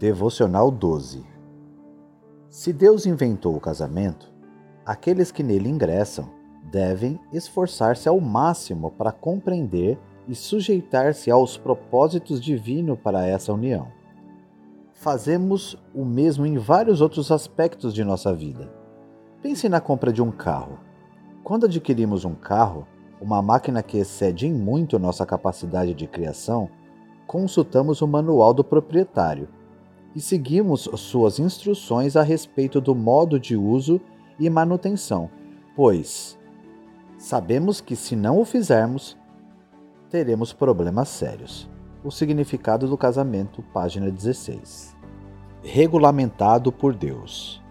Devocional 12 Se Deus inventou o casamento, aqueles que nele ingressam devem esforçar-se ao máximo para compreender e sujeitar-se aos propósitos divinos para essa união. Fazemos o mesmo em vários outros aspectos de nossa vida. Pense na compra de um carro. Quando adquirimos um carro, uma máquina que excede em muito nossa capacidade de criação, consultamos o manual do proprietário e seguimos suas instruções a respeito do modo de uso e manutenção, pois sabemos que se não o fizermos, teremos problemas sérios. O significado do casamento, página 16. Regulamentado por Deus.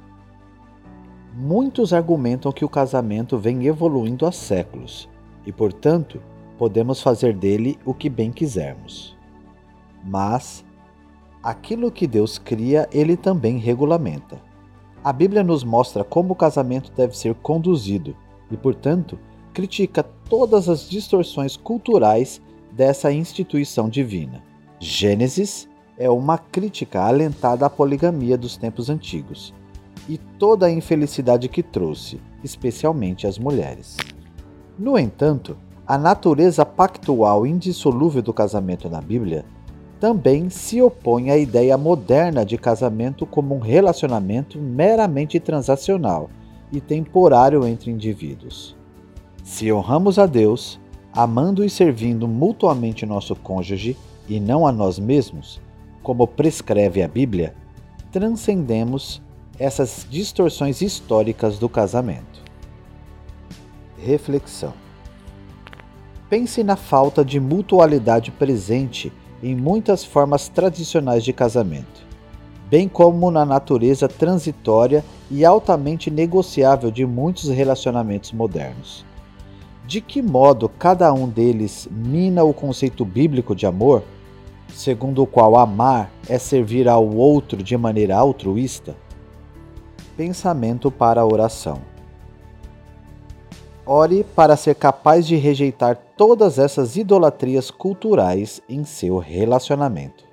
Muitos argumentam que o casamento vem evoluindo há séculos e, portanto, podemos fazer dele o que bem quisermos. Mas aquilo que Deus cria, ele também regulamenta. A Bíblia nos mostra como o casamento deve ser conduzido e, portanto, critica todas as distorções culturais dessa instituição divina. Gênesis é uma crítica alentada à poligamia dos tempos antigos e toda a infelicidade que trouxe, especialmente às mulheres. No entanto, a natureza pactual indissolúvel do casamento na Bíblia também se opõe à ideia moderna de casamento como um relacionamento meramente transacional e temporário entre indivíduos. Se honramos a Deus, amando e servindo mutuamente nosso cônjuge e não a nós mesmos, como prescreve a Bíblia, transcendemos essas distorções históricas do casamento. Reflexão: Pense na falta de mutualidade presente em muitas formas tradicionais de casamento, bem como na natureza transitória e altamente negociável de muitos relacionamentos modernos. De que modo cada um deles mina o conceito bíblico de amor, segundo o qual amar é servir ao outro de maneira altruísta? Pensamento para a oração. Ore para ser capaz de rejeitar todas essas idolatrias culturais em seu relacionamento.